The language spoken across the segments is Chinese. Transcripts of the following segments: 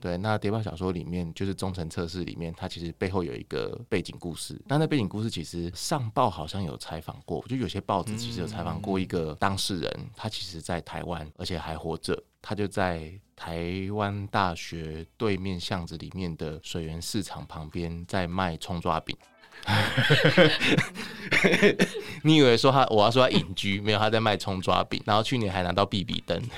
对，那谍报小说里面就是忠诚测试里面，它其实背后有一个背景故事。那那背景故事其实上报好像有采访过，就有些报纸其实有采访过一个当事人，他其实在台湾，而且还活着。他就在台湾大学对面巷子里面的水源市场旁边，在卖葱抓饼。你以为说他我要说他隐居，没有，他在卖葱抓饼，然后去年还拿到必比登。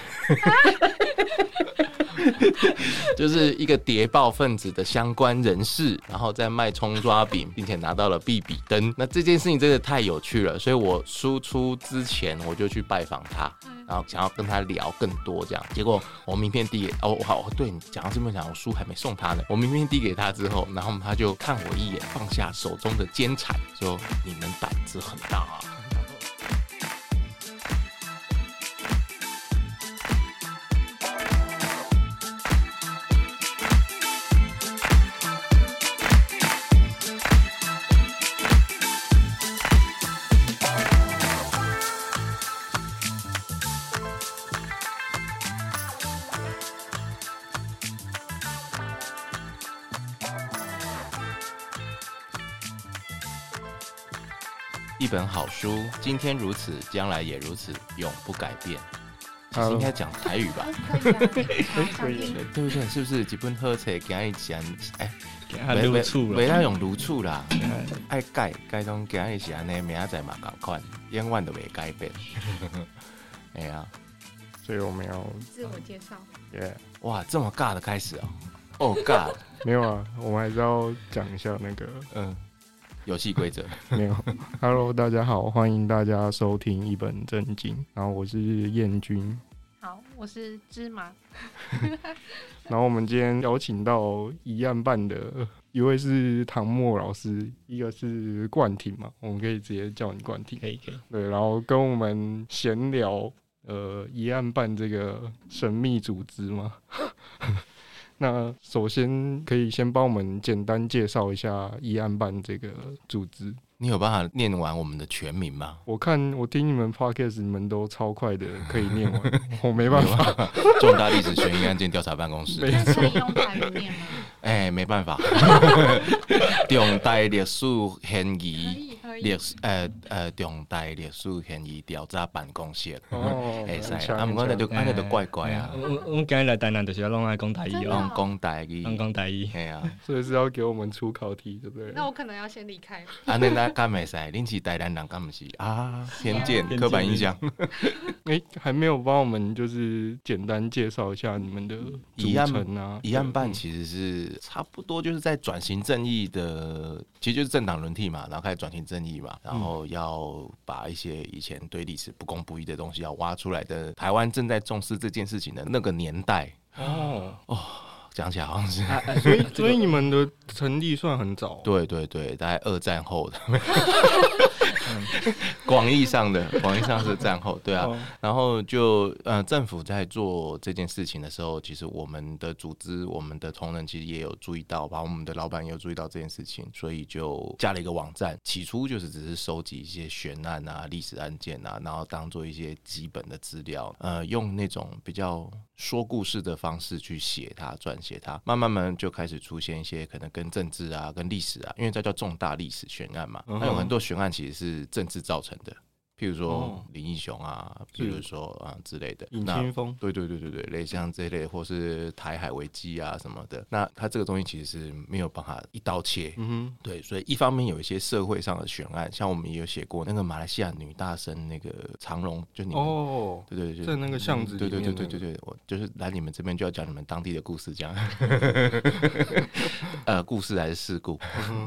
就是一个谍报分子的相关人士，然后在卖葱抓饼，并且拿到了必比登。那这件事情真的太有趣了，所以我输出之前我就去拜访他，然后想要跟他聊更多这样。结果我名片递给哦，好，对你讲到这么讲，我书还没送他呢。我名片递给他之后，然后他就看我一眼，放下手中的煎铲，说：“你们胆子很大啊。”一本好书，今天如此，将来也如此，永不改变。其实应该讲台语吧？可以，对不对？是不是？几本好册，今日讲，哎，没没没，那用如醋啦，爱改改东，今日是安尼，明仔载嘛赶快，永远都没改变。哎呀，所以我们要自我介绍。耶，哇，这么尬的开始哦。哦，尬，没有啊，我们还是要讲一下那个，嗯。游戏规则 没有。Hello，大家好，欢迎大家收听一本正经。然后我是燕君，好，我是芝麻。然后我们今天邀请到一案办的一位是唐墨老师，一个是冠廷嘛，我们可以直接叫你冠廷，可以可以。对，然后跟我们闲聊，呃，一案办这个神秘组织嘛。那首先可以先帮我们简单介绍一下议案办这个组织。你有办法念完我们的全名吗？我看我听你们 podcast，你们都超快的可以念完，我没办法。重大历史悬疑案件调查办公室。没错。用台语念吗？哎、欸，没办法。重大历史悬疑。历史呃呃，重大历史嫌疑调查办公室哦，会使啊，毋过那就安尼就怪怪啊。我我今日来台南就是要拢来讲台语哦，讲台语，讲讲台语，系啊，所以是要给我们出考题，对不对？那我可能要先离开。啊，那那干没使，恁是台南人，干不是啊？偏见、刻板印象。哎，还没有帮我们就是简单介绍一下你们的组成啊？疑案办其实是差不多就是在转型正义的，其实就是政党轮替嘛，然后开始转型正义。然后要把一些以前对历史不公不义的东西要挖出来的，台湾正在重视这件事情的那个年代。哦哦，讲起来好像是，啊、所以所以你们的成立算很早，对对对，大概二战后的。广义上的，广义上是战后，对啊，然后就呃，政府在做这件事情的时候，其实我们的组织，我们的同仁其实也有注意到，把我们的老板也有注意到这件事情，所以就加了一个网站。起初就是只是收集一些悬案啊、历史案件啊，然后当做一些基本的资料，呃，用那种比较说故事的方式去写它、撰写它。慢慢慢就开始出现一些可能跟政治啊、跟历史啊，因为这叫重大历史悬案嘛，它有很多悬案其实是政治造成的。譬如说林英雄啊，譬如说啊之类的，尹清枫，对对对对对，类似像这一类，或是台海危机啊什么的，那他这个东西其实是没有办法一刀切，嗯哼，对，所以一方面有一些社会上的悬案，像我们也有写过那个马来西亚女大生那个长荣，就你们哦，对对对，在那个巷子里面，对对对对对对，我就是来你们这边就要讲你们当地的故事，这样，呃，故事还是事故，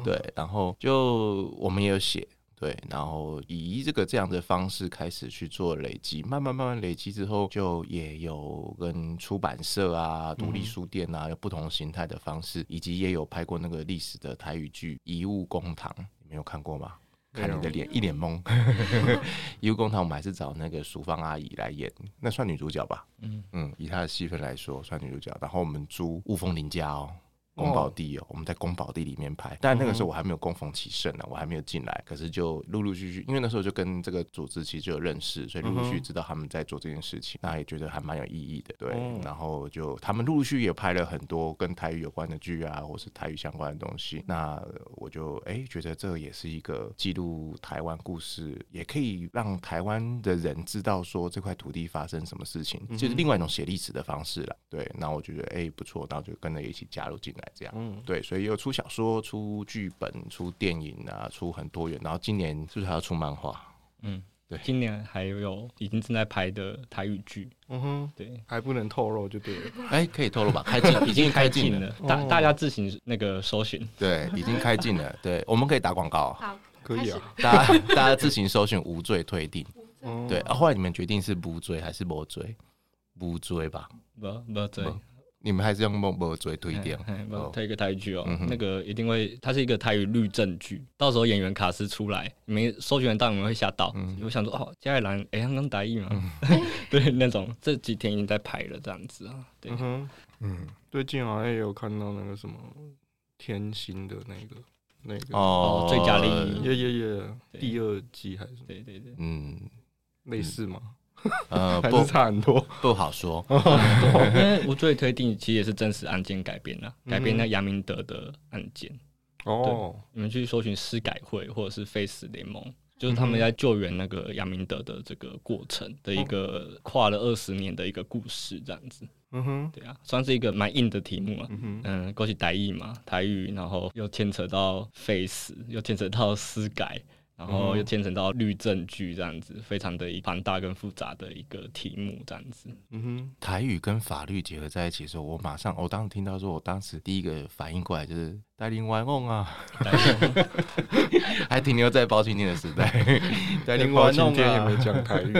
对，然后就我们也有写。对，然后以这个这样的方式开始去做累积，慢慢慢慢累积之后，就也有跟出版社啊、独立书店啊，有不同形态的方式，以及也有拍过那个历史的台语剧《遗物公堂》，你没有看过吗？看你的脸一脸懵。《遗物公堂》我们还是找那个淑芳阿姨来演，那算女主角吧？嗯嗯，以她的戏份来说算女主角。然后我们租雾峰林家哦。宫保地哦，我们在宫保地里面拍，但那个时候我还没有供奉其盛呢，我还没有进来，可是就陆陆续续，因为那时候就跟这个组织其实就有认识，所以陆陆续续知道他们在做这件事情，那也觉得还蛮有意义的，对。然后就他们陆陆续续也拍了很多跟台语有关的剧啊，或是台语相关的东西，那我就哎觉得这也是一个记录台湾故事，也可以让台湾的人知道说这块土地发生什么事情，就是另外一种写历史的方式了，对。那我觉得哎不错，然后就跟着一起加入进来。这样，嗯，对，所以又出小说、出剧本、出电影啊，出很多元。然后今年是不是还要出漫画？嗯，对，今年还有已经正在拍的台语剧。嗯哼，对，还不能透露就对了。哎，可以透露吧？开镜 已经开镜了，大大家自行那个搜寻。对，已经开镜了。对，我们可以打广告。好，可以啊。大家大家自行搜寻无罪推定。对，啊后来你们决定是无罪还是无罪？无罪吧？不，不罪。你们还是用默默做推掉，推一个台剧哦，那个一定会，它是一个台语律政剧，到时候演员卡司出来，你们搜寻到你们会吓到，你会想说哦，嘉义人哎，刚刚台语嘛，对，那种这几天已经在拍了这样子啊，对，嗯，最近好像也有看到那个什么天心的那个那个哦，最佳利益，耶耶耶，第二季还是对对对，嗯，类似吗？呃，还是差很多，不，好说。因为无罪推定其实也是真实案件改编的，改编那杨明德的案件。哦，你们去搜寻司改会或者是废死联盟，就是他们在救援那个杨明德的这个过程的一个跨了二十年的一个故事，这样子。嗯哼，对啊，算是一个蛮硬的题目啊。嗯，过去台语嘛，台语，然后又牵扯到 face，，又牵扯到司改。然后又牵扯到律政剧这样子，非常的一庞大跟复杂的一个题目这样子。嗯哼，台语跟法律结合在一起的时候，我马上，我当时听到说，我当时第一个反应过来就是带领玩弄啊，还停留在包青天的时代，带领玩弄也没讲台语，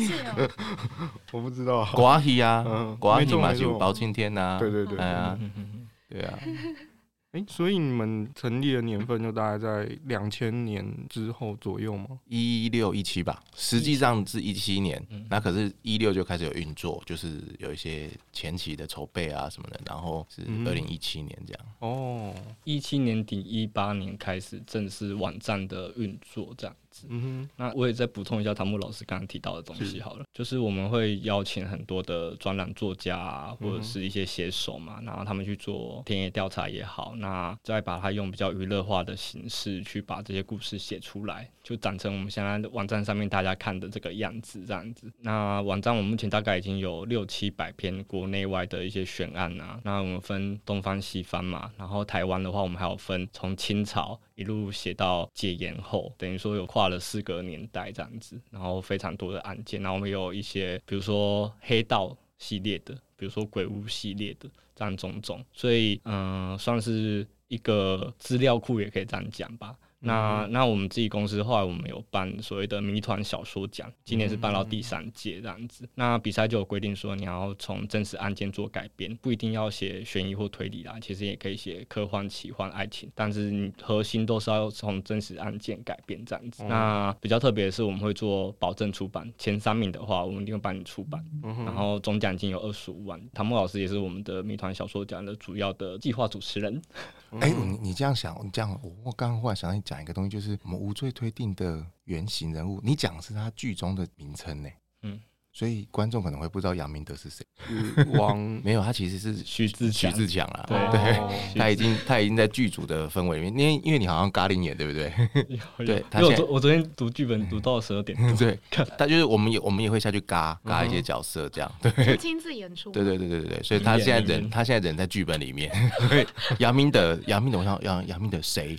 是哦，我不知道，瓜戏啊，瓜戏嘛就包青天呐，对对对，哎呀，对啊。哎，所以你们成立的年份就大概在两千年之后左右吗？一六一七吧，实际上是一七年，嗯、那可是，一六就开始有运作，就是有一些前期的筹备啊什么的，然后是二零一七年这样。嗯、哦，一七年底一八年开始正式网站的运作这样。嗯哼，那我也再补充一下唐木老师刚刚提到的东西好了，是就是我们会邀请很多的专栏作家啊，或者是一些写手嘛，嗯、然后他们去做田野调查也好，那再把它用比较娱乐化的形式去把这些故事写出来，就长成我们现在的网站上面大家看的这个样子，这样子。那网站我们目前大概已经有六七百篇国内外的一些悬案啊，那我们分东方西方嘛，然后台湾的话，我们还有分从清朝一路写到解严后，等于说有跨了四个年代这样子，然后非常多的案件，然后我们有一些，比如说黑道系列的，比如说鬼屋系列的，这样种种，所以嗯、算是一个资料库，也可以这样讲吧。那那我们自己公司后来我们有办所谓的谜团小说奖，今年是办到第三届这样子。那比赛就有规定说，你要从真实案件做改编，不一定要写悬疑或推理啦，其实也可以写科幻、奇幻、爱情，但是你核心都是要从真实案件改编这样子。那比较特别的是，我们会做保证出版，前三名的话，我们一定会帮你出版，然后总奖金有二十五万。唐木老师也是我们的谜团小说奖的主要的计划主持人。哎、欸，你你这样想，你这样，我我刚刚忽然想起。讲一个东西，就是我们无罪推定的原型人物，你讲的是他剧中的名称呢？嗯。所以观众可能会不知道杨明德是谁。王 没有，他其实是徐自徐自强啊。对，他已经他已经在剧组的氛围里面，因为因为你好像咖喱演对不对？对，因为我昨我昨天读剧本读到十二点。对，他就是我们也我们也会下去嘎嘎一些角色这样。对，亲自演出。对对对对对，所以他现在人他现在人在剧本里面。杨明德杨明德，我想杨杨明德谁？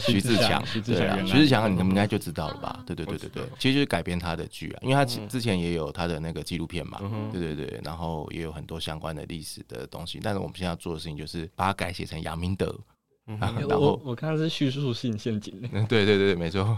徐自强，徐自强，徐自强，你们应该就知道了吧？对对对对对，其实就是改编他的剧啊，因为他之之前。也有他的那个纪录片嘛，嗯、对对对，然后也有很多相关的历史的东西。但是我们现在要做的事情就是把它改写成杨明德。嗯、然后我我看是叙述性陷阱。嗯，对对对，没错。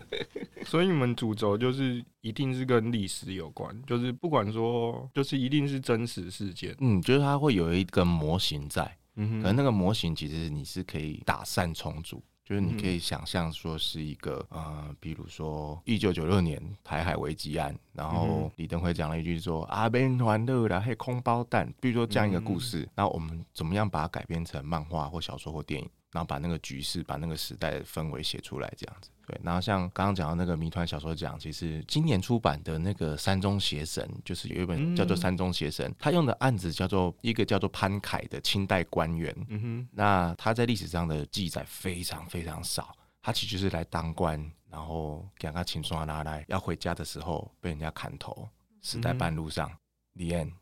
所以你们主轴就是一定是跟历史有关，就是不管说，就是一定是真实事件。嗯，就是它会有一个模型在，嗯，可能那个模型其实你是可以打散重组。就是你可以想象说是一个呃，比如说一九九六年台海危机案，然后李登辉讲了一句说：“阿边团乐啦，嘿空包弹。”比如说这样一个故事，那、嗯、我们怎么样把它改编成漫画或小说或电影，然后把那个局势、把那个时代的氛围写出来，这样子。对，然后像刚刚讲到那个谜团小说讲，其实今年出版的那个山中邪神，就是有一本叫做《山中邪神》，他用的案子叫做一个叫做潘凯的清代官员。嗯哼，那他在历史上的记载非常非常少，他其实就是来当官，然后给他请刷拿来，要回家的时候被人家砍头，死在半路上。李安、嗯、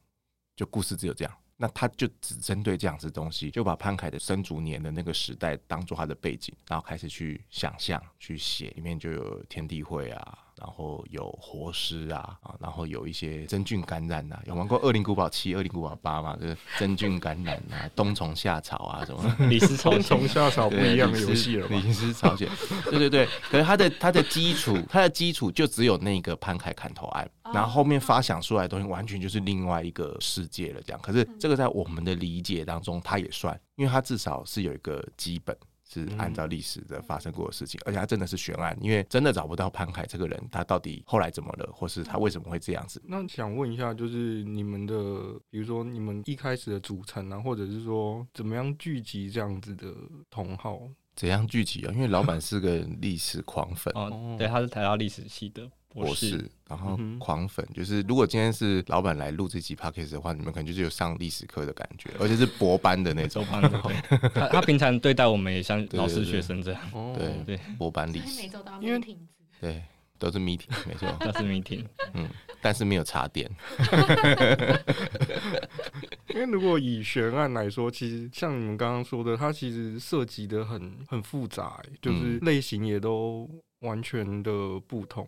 就故事只有这样。那他就只针对这样子东西，就把潘凯的生卒年的那个时代当做他的背景，然后开始去想象、去写，里面就有天地会啊。然后有活尸啊啊，然后有一些真菌感染啊，有玩过《二零古堡七》《二零古堡八》嘛？就是真菌感染啊，冬虫夏草啊什么？李斯冬虫夏草不一样的游戏了。李斯朝鲜，对对对。可是它的它的基础，它的基础就只有那个潘凯砍头案，然后后面发想出来的东西完全就是另外一个世界了。这样，可是这个在我们的理解当中，它也算，因为它至少是有一个基本。是按照历史的发生过的事情，而且他真的是悬案，因为真的找不到潘凯这个人，他到底后来怎么了，或是他为什么会这样子？那想问一下，就是你们的，比如说你们一开始的组成啊，或者是说怎么样聚集这样子的同好？怎样聚集啊？因为老板是个历史狂粉哦，对，他是台大历史系的。我是，然后狂粉，就是如果今天是老板来录这集 podcast 的话，你们可能就是有上历史课的感觉，而且是博班的那种。他他平常对待我们也像老师学生这样，对对，博班历史。因为对，都是 meeting，没错，都是 meeting，嗯，但是没有茶点。因为如果以悬案来说，其实像你们刚刚说的，它其实涉及的很很复杂，就是类型也都完全的不同。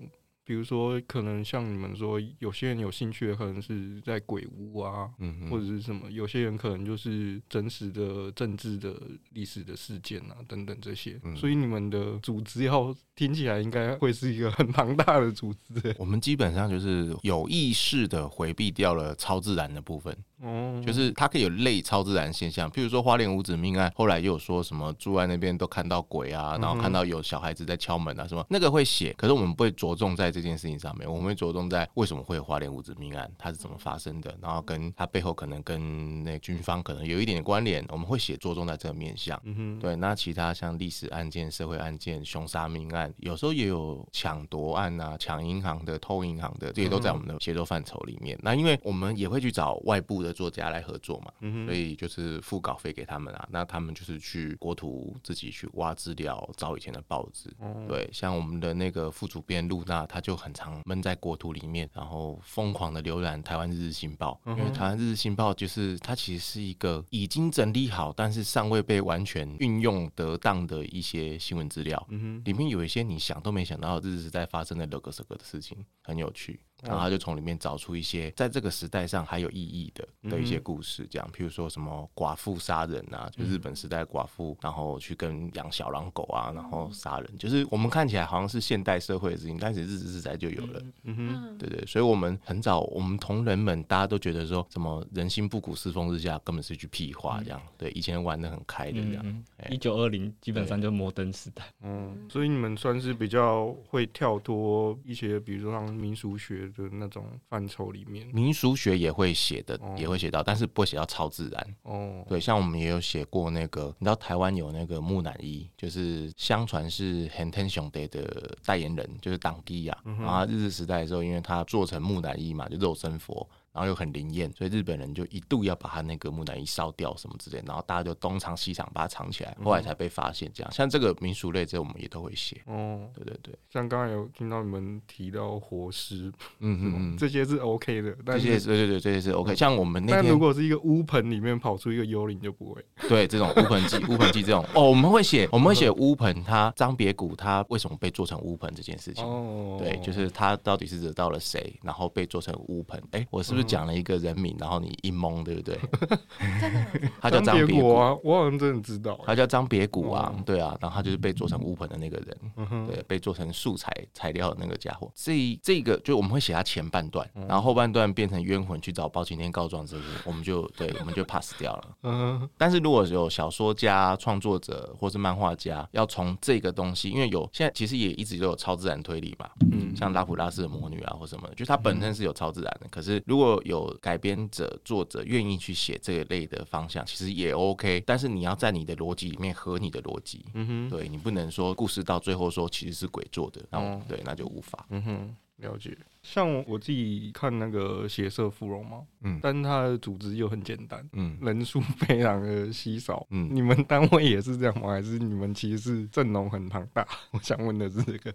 比如说，可能像你们说，有些人有兴趣的可能是在鬼屋啊，嗯、或者是什么；有些人可能就是真实的政治的历史的事件啊，等等这些。嗯、所以你们的组织要听起来应该会是一个很庞大的组织。我们基本上就是有意识的回避掉了超自然的部分。哦，就是它可以有类超自然现象，譬如说花莲五子命案，后来又有说什么住在那边都看到鬼啊，然后看到有小孩子在敲门啊什么，那个会写，可是我们不会着重在这件事情上面，我们会着重在为什么会有花莲五子命案，它是怎么发生的，然后跟它背后可能跟那军方可能有一点点关联，我们会写着重在这个面向。嗯哼，对，那其他像历史案件、社会案件、凶杀命案，有时候也有抢夺案啊，抢银行的、偷银行的，这些都在我们的写作范畴里面。那因为我们也会去找外部的。作家来合作嘛，嗯、所以就是付稿费给他们啊，那他们就是去国图自己去挖资料，找以前的报纸。嗯、对，像我们的那个副主编露娜，她就很常闷在国图里面，然后疯狂的浏览台湾日日新报，嗯、因为台湾日日新报就是它其实是一个已经整理好，但是尚未被完全运用得当的一些新闻资料。嗯哼，里面有一些你想都没想到日日在发生的乐个什个的事情，很有趣。然后他就从里面找出一些在这个时代上还有意义的的一些故事，这样，譬如说什么寡妇杀人啊，就日本时代寡妇，然后去跟养小狼狗啊，然后杀人，就是我们看起来好像是现代社会的事情，但是日治时代就有了，嗯哼，对对，所以我们很早，我们同仁们大家都觉得说什么人心不古，世风日下，根本是一句屁话，这样，对，以前玩的很开的这样，一九二零基本上就摩登时代，嗯，所以你们算是比较会跳脱一些，比如说像民俗学。的那种范畴里面，民俗学也会写的，哦、也会写到，但是不会写到超自然。哦，对，像我们也有写过那个，你知道台湾有那个木乃伊，就是相传是横天兄弟的代言人，就是党基呀。嗯、然后日治时代的时候，因为他做成木乃伊嘛，就肉身佛。然后又很灵验，所以日本人就一度要把他那个木乃伊烧掉什么之类，然后大家就东藏西藏把它藏起来，后来才被发现。这样，像这个民俗类，这我们也都会写。哦，对对对，像刚才有听到你们提到活尸，嗯 嗯嗯，这些是 OK 的，这些对对对，这些是 OK。像我们那天，但如果是一个乌盆里面跑出一个幽灵，就不会。对，这种乌盆记、乌盆记这种，哦，我们会写，我们会写乌盆，它张别谷他为什么被做成乌盆这件事情。哦，对，就是他到底是惹到了谁，然后被做成乌盆。哎，我是不不是讲了一个人名，然后你一懵，对不对？真的，他叫张别谷啊，我好像真的知道，他叫张别谷啊，对啊，然后他就是被做成乌盆的那个人，对，被做成素材材料的那个家伙。这这个就我们会写他前半段，然后后半段变成冤魂去找包青天告状之后，我们就对，我们就 pass 掉了。嗯，但是如果有小说家、创作者或是漫画家要从这个东西，因为有现在其实也一直都有超自然推理嘛，嗯，像拉普拉斯的魔女啊或什么，就它本身是有超自然的。可是如果有改编者、作者愿意去写这一类的方向，其实也 OK。但是你要在你的逻辑里面合你的逻辑，嗯哼，对，你不能说故事到最后说其实是鬼做的，然后对，那就无法，嗯哼，了解。像我自己看那个血色芙蓉嘛，嗯，但是它的组织又很简单，嗯，人数非常的稀少，嗯，你们单位也是这样吗？还是你们其实是阵容很庞大？我想问的是这个。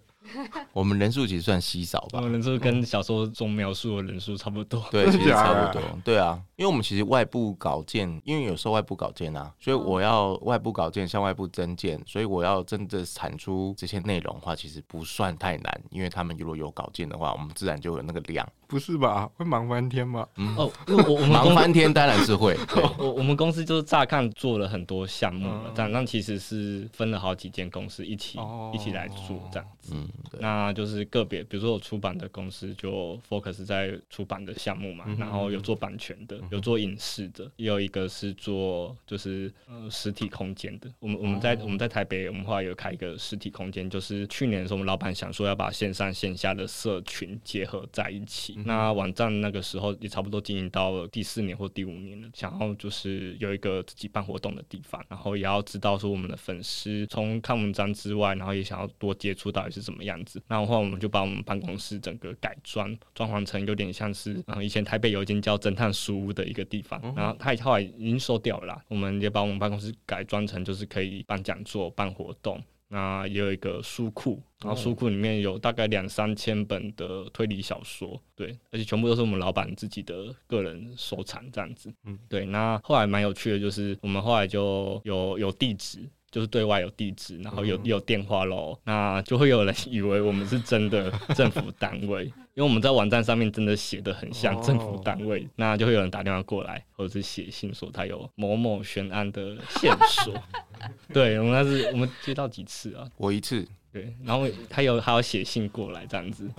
我们人数其实算稀少吧，我们人数跟小说中描述的人数差不多，对，其实差不多，对啊，因为我们其实外部稿件，因为有时候外部稿件啊，所以我要外部稿件向外部增建，所以我要真的产出这些内容的话，其实不算太难，因为他们如果有稿件的话，我们自然就有那个量。不是吧？会忙翻天吗？嗯、哦，我我们忙翻天当然是会。我我们公司就是乍看做了很多项目，嗯、但那其实是分了好几间公司一起、哦、一起来做这样子。嗯，那就是个别，比如说我出版的公司就 focus 在出版的项目嘛，嗯、然后有做版权的，有做影视的，也有一个是做就是呃实体空间的。我们我们在、哦、我们在台北，我们后来有开一个实体空间，就是去年的时候，我们老板想说要把线上线下的社群结合在一起。那网站那个时候也差不多经营到了第四年或第五年了，想要就是有一个自己办活动的地方，然后也要知道说我们的粉丝从看文章之外，然后也想要多接触到底是怎么样子。然后我们就把我们办公室整个改装，装潢成有点像是，以前台北有一间叫侦探书屋的一个地方，然后他后来已经收掉了啦。我们也把我们办公室改装成就是可以办讲座、办活动。那也有一个书库，然后书库里面有大概两三千本的推理小说，对，而且全部都是我们老板自己的个人收藏这样子，嗯，对。那后来蛮有趣的，就是我们后来就有有地址。就是对外有地址，然后有有电话喽，那就会有人以为我们是真的政府单位，因为我们在网站上面真的写的很像政府单位，那就会有人打电话过来，或者是写信说他有某某悬案的线索。对，我们那是我们接到几次啊？我一次。对，然后他有还有写信过来这样子，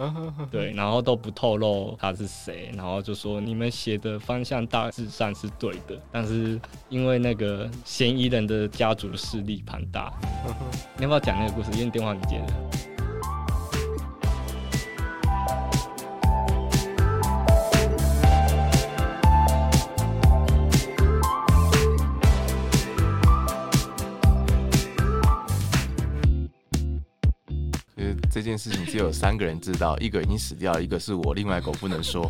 对，然后都不透露他是谁，然后就说你们写的方向大致上是对的，但是因为那个嫌疑人的家族势力庞大，你要不要讲那个故事？因为电话你接的。这件事情只有三个人知道，一个已经死掉了，一个是我，另外一个我不能说。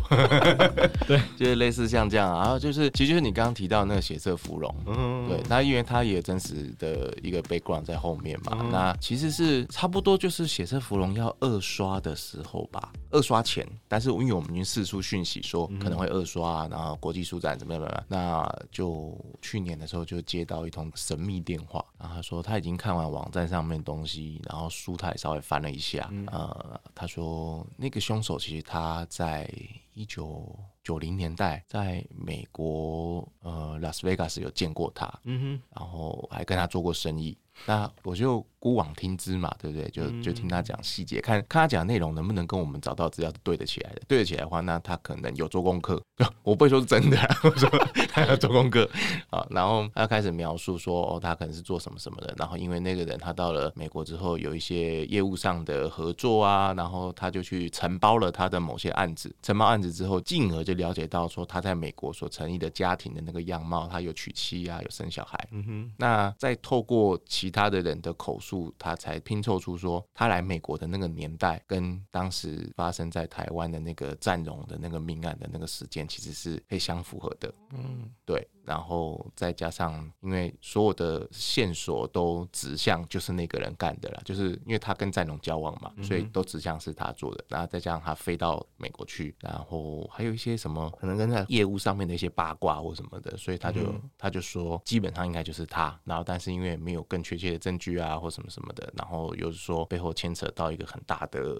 对，就是类似像这样，然后就是，其实就是你刚刚提到那个血色芙蓉，嗯，对，那因为它也有真实的一个 background 在后面嘛，嗯、那其实是差不多就是血色芙蓉要二刷的时候吧，二刷前，但是因为我们已经四出讯息说可能会二刷，然后国际书展怎么样怎么样，那就去年的时候就接到一通神秘电话，然后他说他已经看完网站上面东西，然后书他也稍微翻了一下。呃，他说那个凶手其实他在一九九零年代在美国呃拉斯维加斯有见过他，嗯哼，然后还跟他做过生意。那我就姑妄听之嘛，对不对？就就听他讲细节，看看他讲的内容能不能跟我们找到资料是对得起来的。对得起来的话，那他可能有做功课。我不会说是真的，我说他要做功课 啊。然后他开始描述说，哦，他可能是做什么什么的。然后因为那个人他到了美国之后，有一些业务上的合作啊，然后他就去承包了他的某些案子。承包案子之后，进而就了解到说他在美国所成立的家庭的那个样貌，他有娶妻啊，有生小孩。嗯哼。那再透过其其他的人的口述，他才拼凑出说，他来美国的那个年代，跟当时发生在台湾的那个战荣的那个命案的那个时间，其实是可以相符合的。嗯，对。然后再加上，因为所有的线索都指向就是那个人干的啦，就是因为他跟战龙交往嘛，所以都指向是他做的。然后再加上他飞到美国去，然后还有一些什么可能跟在业务上面的一些八卦或什么的，所以他就他就说基本上应该就是他。然后但是因为没有更确切的证据啊或什么什么的，然后又是说背后牵扯到一个很大的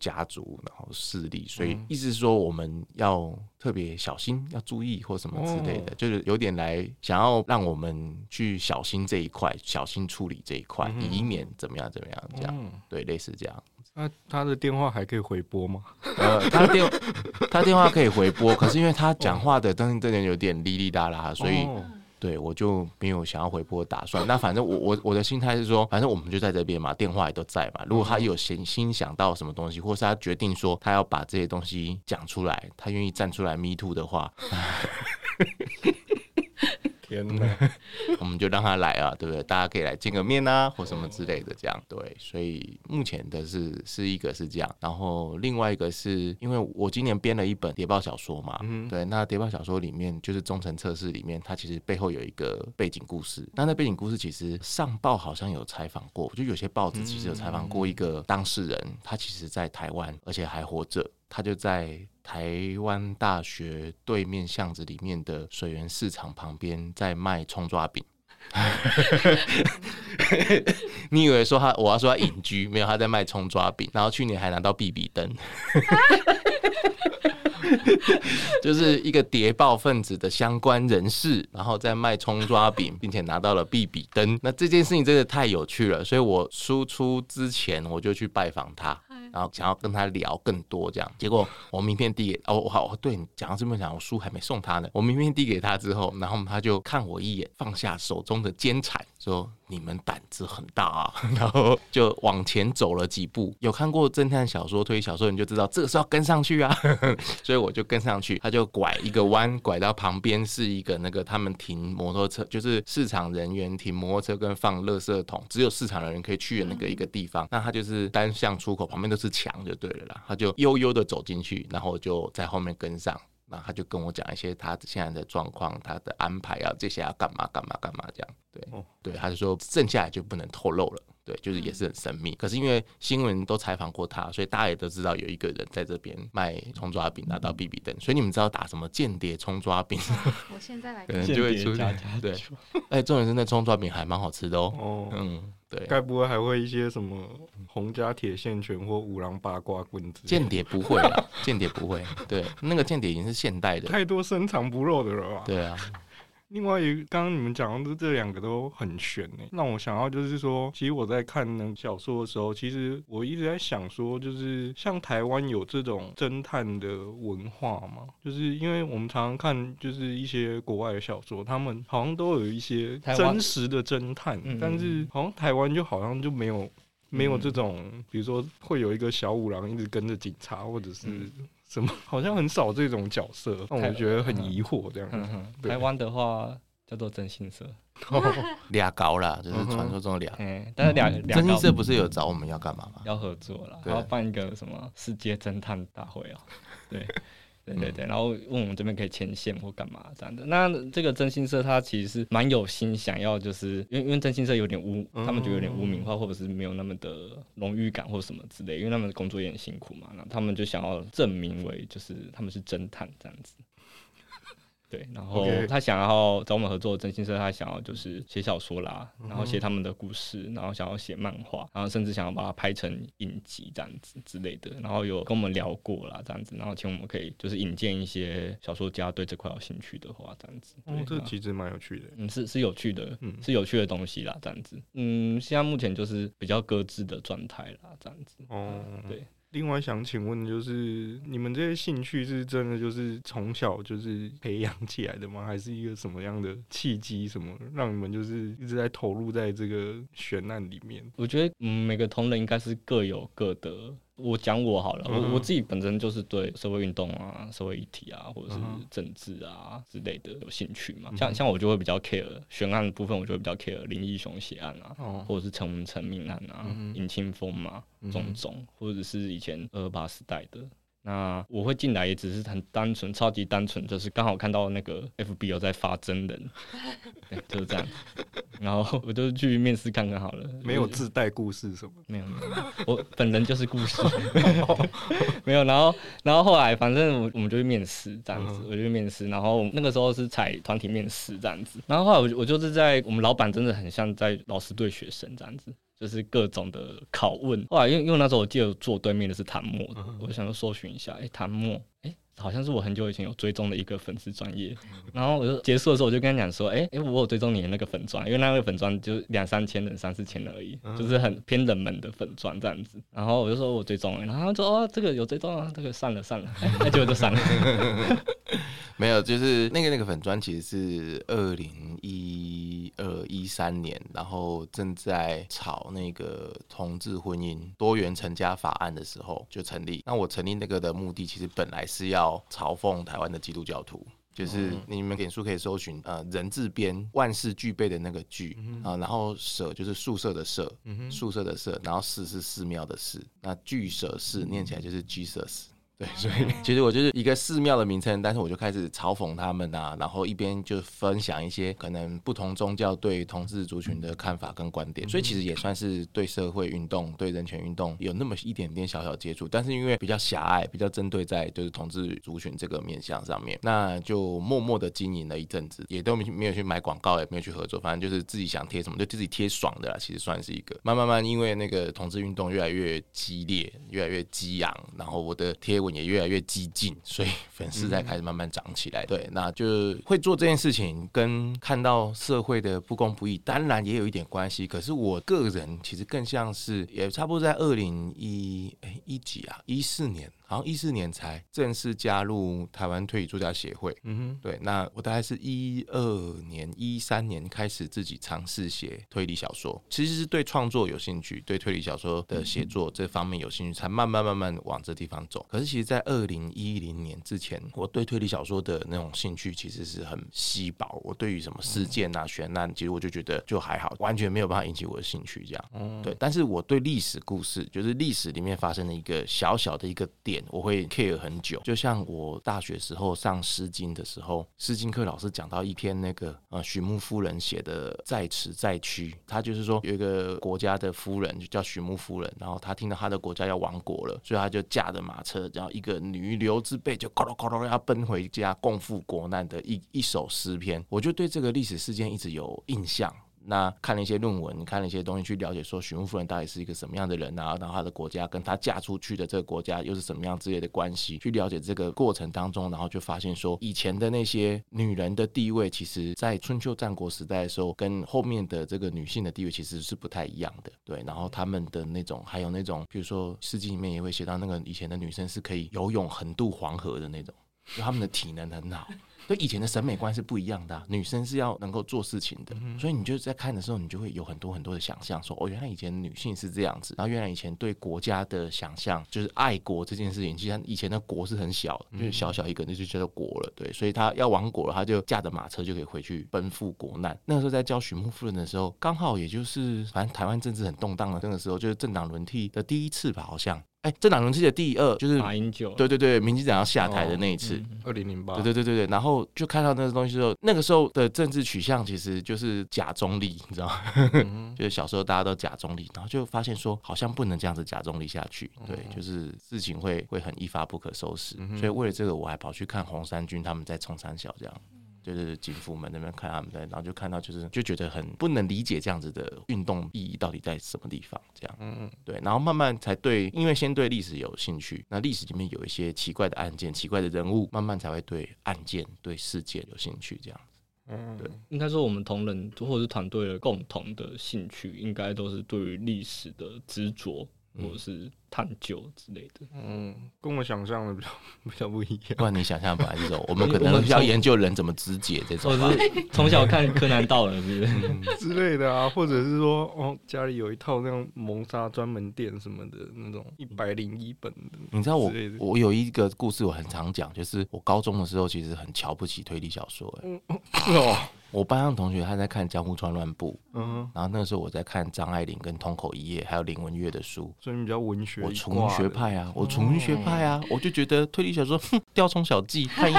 家族，然后势力，所以意思是说我们要特别小心，要注意或什么之类的，就是有点来想要让我们去小心这一块，小心处理这一块，以免怎么样怎么样这样，对，类似这样。那他的电话还可以回拨吗？呃，他电 他电话可以回拨，可是因为他讲话的真的有点哩哩啦啦，所以。对，我就没有想要回拨打算。那反正我我我的心态是说，反正我们就在这边嘛，电话也都在嘛。如果他有闲心想到什么东西，或是他决定说他要把这些东西讲出来，他愿意站出来 me too 的话。天哪，我们就让他来啊，对不对？大家可以来见个面啊，或什么之类的，这样对。所以目前的是是一个是这样，然后另外一个是因为我今年编了一本谍报小说嘛，嗯、对。那谍报小说里面就是忠诚测试里面，它其实背后有一个背景故事。那那背景故事其实上报好像有采访过，就有些报纸其实有采访过一个当事人，他其实在台湾，而且还活着。他就在台湾大学对面巷子里面的水源市场旁边，在卖葱抓饼。你以为说他，我要说他隐居，没有，他在卖葱抓饼。然后去年还拿到 B B 灯。就是一个谍报分子的相关人士，然后在卖葱抓饼，并且拿到了 B B 灯。那这件事情真的太有趣了，所以我输出之前我就去拜访他，然后想要跟他聊更多这样。结果我名片递给哦，好，对，讲到这么讲，我书还没送他呢。我名片递给他之后，然后他就看我一眼，放下手中的煎铲，说。你们胆子很大啊，然后就往前走了几步。有看过侦探小说、推理小说，你就知道这个是要跟上去啊。所以我就跟上去，他就拐一个弯，拐到旁边是一个那个他们停摩托车，就是市场人员停摩托车跟放垃圾桶，只有市场的人可以去的那个一个地方。那他就是单向出口，旁边都是墙就对了啦。他就悠悠的走进去，然后就在后面跟上。然后他就跟我讲一些他现在的状况，他的安排啊，这些要干嘛干嘛干嘛这样。对，哦、对，他就说剩下来就不能透露了。对，就是也是很神秘。可是因为新闻都采访过他，所以大家也都知道有一个人在这边卖葱抓饼拿到必比登。所以你们知道打什么间谍葱抓饼？我现在来，可能就会出现。对，哎，重点是那葱抓饼还蛮好吃的哦。哦，嗯，对。该不会还会一些什么洪家铁线拳或五郎八卦棍子？间谍不会啊，间谍不会。对，那个间谍已经是现代的。太多深藏不露的了吧？对啊。另外一个，刚刚你们讲的这两个都很悬呢。让我想到就是说，其实我在看那小说的时候，其实我一直在想说，就是像台湾有这种侦探的文化嘛？就是因为我们常常看，就是一些国外的小说，他们好像都有一些真实的侦探，但是好像台湾就好像就没有没有这种，比如说会有一个小五郎一直跟着警察，或者是。什么？好像很少这种角色，让我觉得很疑惑。这样，台湾的话叫做真心社，俩高啦，就是传说中的俩。嗯，但是俩真心社不是有找我们要干嘛吗？要合作了，要办一个什么世界侦探大会啊？对。对对对，然后问我们这边可以牵线或干嘛这样的。那这个征信社他其实是蛮有心，想要就是因为因为征信社有点污，他们觉得有点污名化，或者是没有那么的荣誉感或什么之类，因为他们的工作也很辛苦嘛，那他们就想要证明为就是他们是侦探这样子。对，然后他想要找我们合作的征信社，他想要就是写小说啦，然后写他们的故事，然后想要写漫画，然后甚至想要把它拍成影集这样子之类的，然后有跟我们聊过啦，这样子，然后请我们可以就是引荐一些小说家对这块有兴趣的话，这样子。哦，这其实蛮有趣的，嗯，是是有趣的，嗯，是有趣的东西啦，这样子。嗯，现在目前就是比较搁置的状态啦，这样子。哦，对。另外想请问，就是你们这些兴趣是真的就是从小就是培养起来的吗？还是一个什么样的契机，什么让你们就是一直在投入在这个悬案里面？我觉得，嗯，每个同仁应该是各有各的。我讲我好了，我、嗯、我自己本身就是对社会运动啊、社会议题啊，或者是政治啊之类的有兴趣嘛。嗯、像像我就会比较 care 悬案的部分，我就会比较 care 林义雄血案啊，哦、或者是陈文成命案啊、尹清峰嘛，种种，或者是以前二二八时代的。那我会进来也只是很单纯，超级单纯，就是刚好看到那个 FB 有在发真人，对，就是这样。然后我就去面试看看好了。没有自带故事什么？没有没有，我本人就是故事。没有，然后然后后来反正我我们就去面试这样子，我就去面试，然后那个时候是采团体面试这样子。然后后来我我就是在我们老板真的很像在老师对学生这样子。就是各种的拷问，后来因为因为那时候我记得坐对面的是谭墨，uh. 我就想说搜寻一下，哎、欸，谭墨，哎、欸，好像是我很久以前有追踪的一个粉丝专业，然后我就结束的时候我就跟他讲说，哎、欸、哎、欸，我有追踪你的那个粉钻，因为那个粉钻就两三千人、三四千人而已，就是很偏冷门的粉钻这样子。然后我就说我追踪了，然后他说哦，这个有追踪啊，这个算了算了，那结果就算了。没有，就是那个那个粉专其实是二零一二一三年，然后正在炒那个同志婚姻多元成家法案的时候就成立。那我成立那个的目的，其实本来是要嘲讽台湾的基督教徒，就是你们点书可以搜寻呃人字边万事俱备的那个俱啊，然后舍就是宿舍的舍，宿舍的舍，然后寺是寺庙的寺，那俱舍寺念起来就是 Jesus。对，所以 其实我就是一个寺庙的名称，但是我就开始嘲讽他们啊，然后一边就分享一些可能不同宗教对同志族群的看法跟观点，所以其实也算是对社会运动、对人权运动有那么一点点小小接触，但是因为比较狭隘，比较针对在就是同志族群这个面向上面，那就默默的经营了一阵子，也都没有去买广告，也没有去合作，反正就是自己想贴什么就自己贴爽的啦。其实算是一个慢慢慢，因为那个同志运动越来越激烈，越来越激昂，然后我的贴文。也越来越激进，所以粉丝才开始慢慢涨起来。对，那就会做这件事情，跟看到社会的不公不义，当然也有一点关系。可是我个人其实更像是，也差不多在二零一哎一几啊，一四年。然后一四年才正式加入台湾推理作家协会。嗯哼，对，那我大概是一二年、一三年开始自己尝试写推理小说，其实是对创作有兴趣，对推理小说的写作这方面有兴趣，才慢慢慢慢往这地方走。可是其实，在二零一零年之前，我对推理小说的那种兴趣其实是很稀薄。我对于什么事件啊、悬案，其实我就觉得就还好，完全没有办法引起我的兴趣。这样，嗯，对。但是我对历史故事，就是历史里面发生的一个小小的一个点。我会 care 很久，就像我大学时候上《诗经》的时候，《诗经》课老师讲到一篇那个呃许穆夫人写的《在池在区》，他就是说有一个国家的夫人就叫许穆夫人，然后他听到他的国家要亡国了，所以他就驾着马车，然后一个女流之辈就咕噜咕噜要奔回家共赴国难的一一首诗篇，我就对这个历史事件一直有印象。那看了一些论文，看了一些东西，去了解说许木夫人到底是一个什么样的人啊？然后她的国家跟她嫁出去的这个国家又是什么样之类的关系？去了解这个过程当中，然后就发现说，以前的那些女人的地位，其实在春秋战国时代的时候，跟后面的这个女性的地位其实是不太一样的。对，然后他们的那种，还有那种，比如说诗经里面也会写到，那个以前的女生是可以游泳横渡黄河的那种，就他们的体能很好。所以以前的审美观是不一样的啊，女生是要能够做事情的，所以你就在看的时候，你就会有很多很多的想象，说哦，原来以前女性是这样子，然后原来以前对国家的想象就是爱国这件事情，其实以前的国是很小，就是小小一个，那就叫做国了，对，所以他要亡国了，他就驾着马车就可以回去奔赴国难。那个时候在教许木夫人的时候，刚好也就是反正台湾政治很动荡的那个时候，就是政党轮替的第一次吧，好像。哎，政党轮替的第二就是马英九，对对对，民进党要下台的那一次，二零零八，对对对对对，然后就看到那个东西之后，那个时候的政治取向其实就是假中立，你知道吗？嗯、就是小时候大家都假中立，然后就发现说好像不能这样子假中立下去，对，就是事情会会很一发不可收拾，所以为了这个我还跑去看红三军他们在冲三小这样。就是警服门那边看他们在，然后就看到就是就觉得很不能理解这样子的运动意义到底在什么地方，这样，嗯嗯，对，然后慢慢才对，因为先对历史有兴趣，那历史里面有一些奇怪的案件、奇怪的人物，慢慢才会对案件、对事件有兴趣，这样子，嗯，对，应该说我们同仁或者是团队的共同的兴趣，应该都是对于历史的执着。或者是探究之类的，嗯，跟我想象的比较 比较不一样。不然你想象本来这种，我们可能需要研究人怎么肢解这种，从小看柯南道人是不是之类的啊？或者是说，哦，家里有一套那种谋杀专门店什么的那种一百零一本的。你知道我我有一个故事，我很常讲，就是我高中的时候其实很瞧不起推理小说，哎，是哦。我班上同学他在看《江湖川乱步》，嗯，然后那个时候我在看张爱玲跟通口一夜还有林文月的书，所以你比较文学。我纯文学派啊，我纯文学派啊，我就觉得推理小说，哼，雕虫小技，看一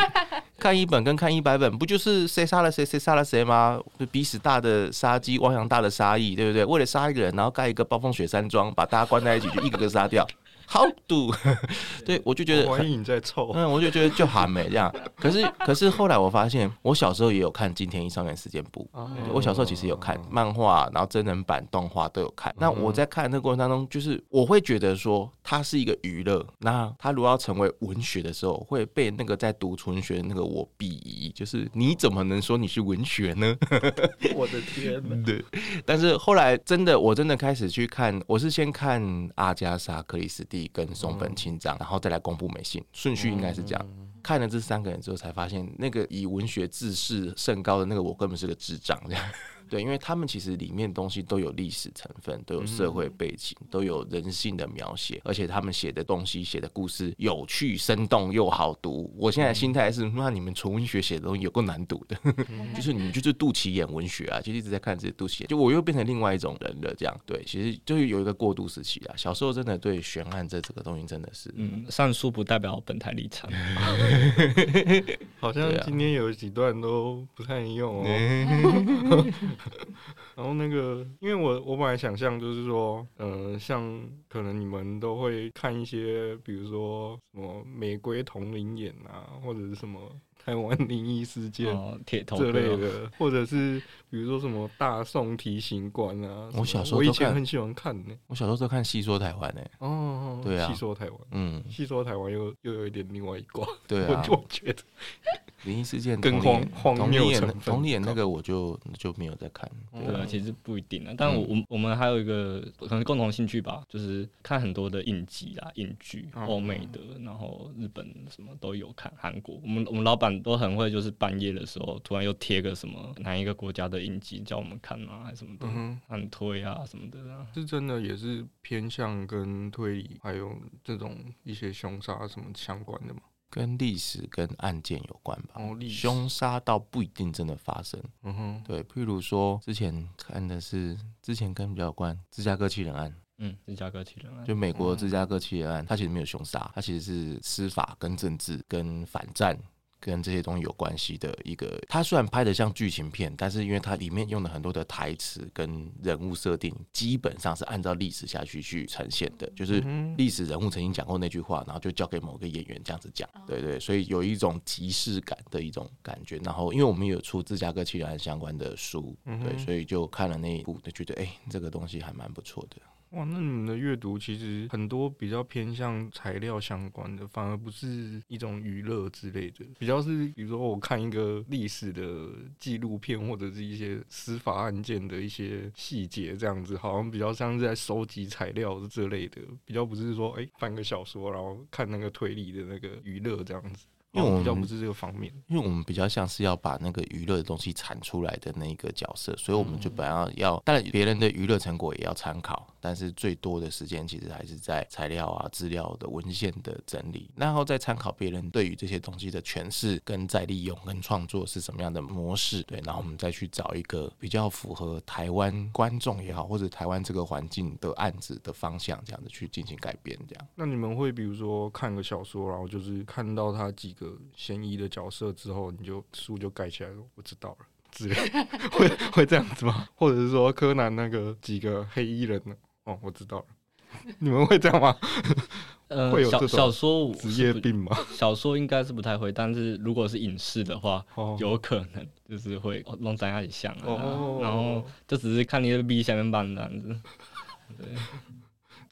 看一本跟看一百本，不就是谁杀了谁，谁杀了谁吗？鼻屎大的杀鸡，汪洋大的杀意，对不对？为了杀一个人，然后盖一个暴风雪山庄，把大家关在一起，就一个个杀掉。好赌，对我就觉得欢迎你在凑，嗯，我就觉得就还没这样。可是可是后来我发现，我小时候也有看《金田一少年事件簿》，我小时候其实有看漫画，然后真人版动画都有看。那我在看的那个过程当中，就是我会觉得说，它是一个娱乐。那它如果要成为文学的时候，会被那个在读纯学的那个我鄙夷，就是你怎么能说你是文学呢？我的天哪！对，但是后来真的，我真的开始去看，我是先看阿加莎·克里斯蒂跟松本清张，然后再来公布美信，顺序应该是这样。看了这三个人之后，才发现那个以文学自视甚高的那个我根本是个智障，这样。对，因为他们其实里面东西都有历史成分，都有社会背景，都有人性的描写，而且他们写的东西、写的故事有趣、生动又好读。我现在心态是，那你们纯文学写的东西有够难读的，就是你们就是肚脐眼文学啊，就一直在看这些肚脐眼，就我又变成另外一种人了。这样对，其实就是有一个过渡时期啊。小时候真的对悬案这这个东西真的是，嗯，上述不代表本台立场。好像今天有几段都不太用哦。然后那个，因为我我本来想象就是说，呃，像可能你们都会看一些，比如说什么《玫瑰同林眼》啊，或者是什么。台湾灵异事件铁头之类的，或者是比如说什么大宋提刑官啊，我小时候我以前很喜欢看呢。我小时候都看戏说台湾呢。哦，对啊，戏说台湾，嗯，戏说台湾又又有一点另外一挂。对啊，我觉得 灵异事件跟荒荒谬成分，同龄那个我就就没有在看。对啊，其实不一定啊。但我我我们还有一个可能共同兴趣吧，就是看很多的影集啊、影剧，欧美的，然后日本什么都有看，韩国。我们我们老板。都很会，就是半夜的时候突然又贴个什么哪一个国家的影集叫我们看啊，还是什么的，很、嗯、推啊什么的啊。是真的也是偏向跟推理还有这种一些凶杀什么相关的吗？跟历史跟案件有关吧。哦，凶杀倒不一定真的发生。嗯哼，对，譬如说之前看的是之前跟比较有关芝加哥七人案。嗯，芝加哥七人案，就美国芝加哥七人案，它其实没有凶杀，它其实是司法跟政治跟反战。跟这些东西有关系的一个，它虽然拍的像剧情片，但是因为它里面用了很多的台词跟人物设定，基本上是按照历史下去去呈现的，就是历史人物曾经讲过那句话，然后就交给某个演员这样子讲，对对，所以有一种即视感的一种感觉。然后因为我们有出芝加哥七人案相关的书，对，所以就看了那一部，就觉得哎、欸，这个东西还蛮不错的。哇，那你们的阅读其实很多比较偏向材料相关的，反而不是一种娱乐之类的，比较是比如说我看一个历史的纪录片或者是一些司法案件的一些细节这样子，好像比较像是在收集材料之类的，比较不是说哎翻个小说然后看那个推理的那个娱乐这样子。因为我们比较不是这个方面，因为我们比较像是要把那个娱乐的东西产出来的那一个角色，所以我们就本来要要，当然别人的娱乐成果也要参考，但是最多的时间其实还是在材料啊、资料的文献的整理，然后再参考别人对于这些东西的诠释跟再利用跟创作是什么样的模式，对，然后我们再去找一个比较符合台湾观众也好，或者台湾这个环境的案子的方向，这样子去进行改编，这样。那你们会比如说看个小说，然后就是看到他几个。嫌疑的角色之后，你就书就盖起来了。我知道了，之类 会会这样子吗？或者是说柯南那个几个黑衣人呢？哦，我知道了。你们会这样吗？呃，会有小小说职业病吗？小说应该是不太会，但是如果是影视的话，哦、有可能就是会弄在那里像啊，哦、然后就只是看你的 B 下面版这样子，对。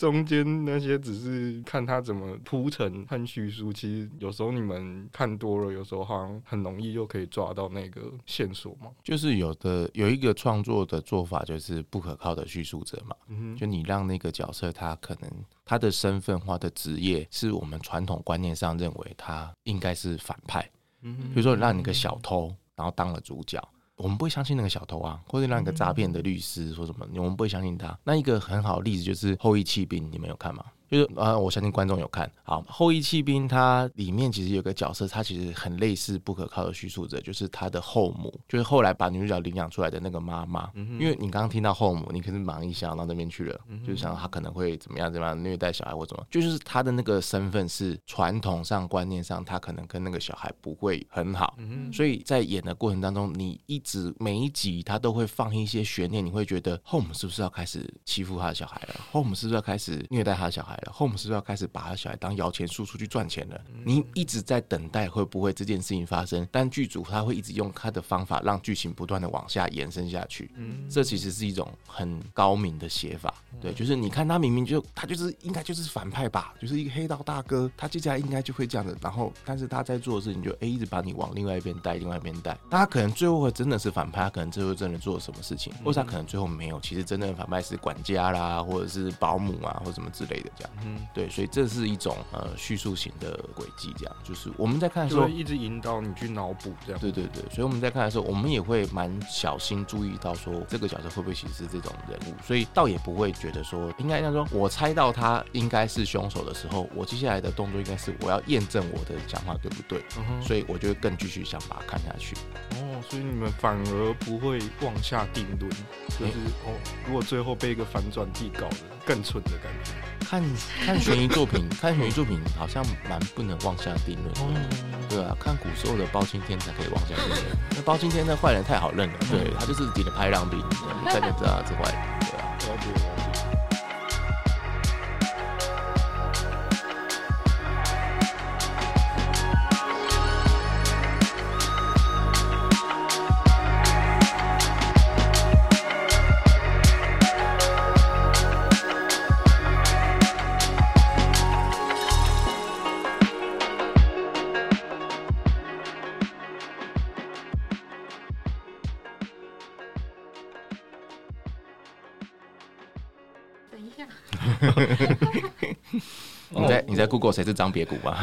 中间那些只是看他怎么铺陈和叙述，其实有时候你们看多了，有时候好像很容易就可以抓到那个线索嘛。就是有的有一个创作的做法，就是不可靠的叙述者嘛。嗯，就你让那个角色他可能他的身份或的职业是我们传统观念上认为他应该是反派。嗯，比如说让你个小偷，然后当了主角。我们不会相信那个小偷啊，或者让一个诈骗的律师说什么，我们不会相信他。那一个很好的例子就是《后裔弃兵》，你们有看吗？就是啊，我相信观众有看好《后羿弃兵》，它里面其实有个角色，他其实很类似不可靠的叙述者，就是他的后母，就是后来把女主角领养出来的那个妈妈。因为你刚刚听到后母，你可能马上一想到那边去了，就是想他可能会怎么样怎么样虐待小孩或怎么，就是他的那个身份是传统上观念上，他可能跟那个小孩不会很好。所以在演的过程当中，你一直每一集他都会放一些悬念，你会觉得后母是不是要开始欺负他的小孩了？后母是不是要开始虐待他的小孩？了，Home 是不是要开始把他小孩当摇钱树出去赚钱了？你一直在等待会不会这件事情发生，但剧组他会一直用他的方法让剧情不断的往下延伸下去。嗯这其实是一种很高明的写法。对，就是你看他明明就他就是应该就是反派吧，就是一个黑道大哥，他接下来应该就会这样子。然后，但是他在做的事情就哎一直把你往另外一边带，另外一边带。他可能最后会真的是反派，他可能最后真的做了什么事情，或者他可能最后没有。其实真正的反派是管家啦，或者是保姆啊，或什么之类的这样。嗯，对，所以这是一种呃叙述型的轨迹，这样就是我们在看的时候一直引导你去脑补这样。对对对，所以我们在看的时候，我们也会蛮小心注意到说这个角色会不会其实是这种人物，所以倒也不会觉得说应该这样说，我猜到他应该是凶手的时候，我接下来的动作应该是我要验证我的想法对不对，嗯、所以我就会更继续想把它看下去。哦，所以你们反而不会妄下定论，就是、欸、哦，如果最后被一个反转地搞的更蠢的感觉。看看悬疑作品，看悬疑作品好像蛮不能妄下定论对啊，看古时候的包青天才可以妄下定论。那包青天那坏人太好认了，对，他就是顶着拍让兵，你看就知道他是坏人，对啊。Google 谁是张别谷吗？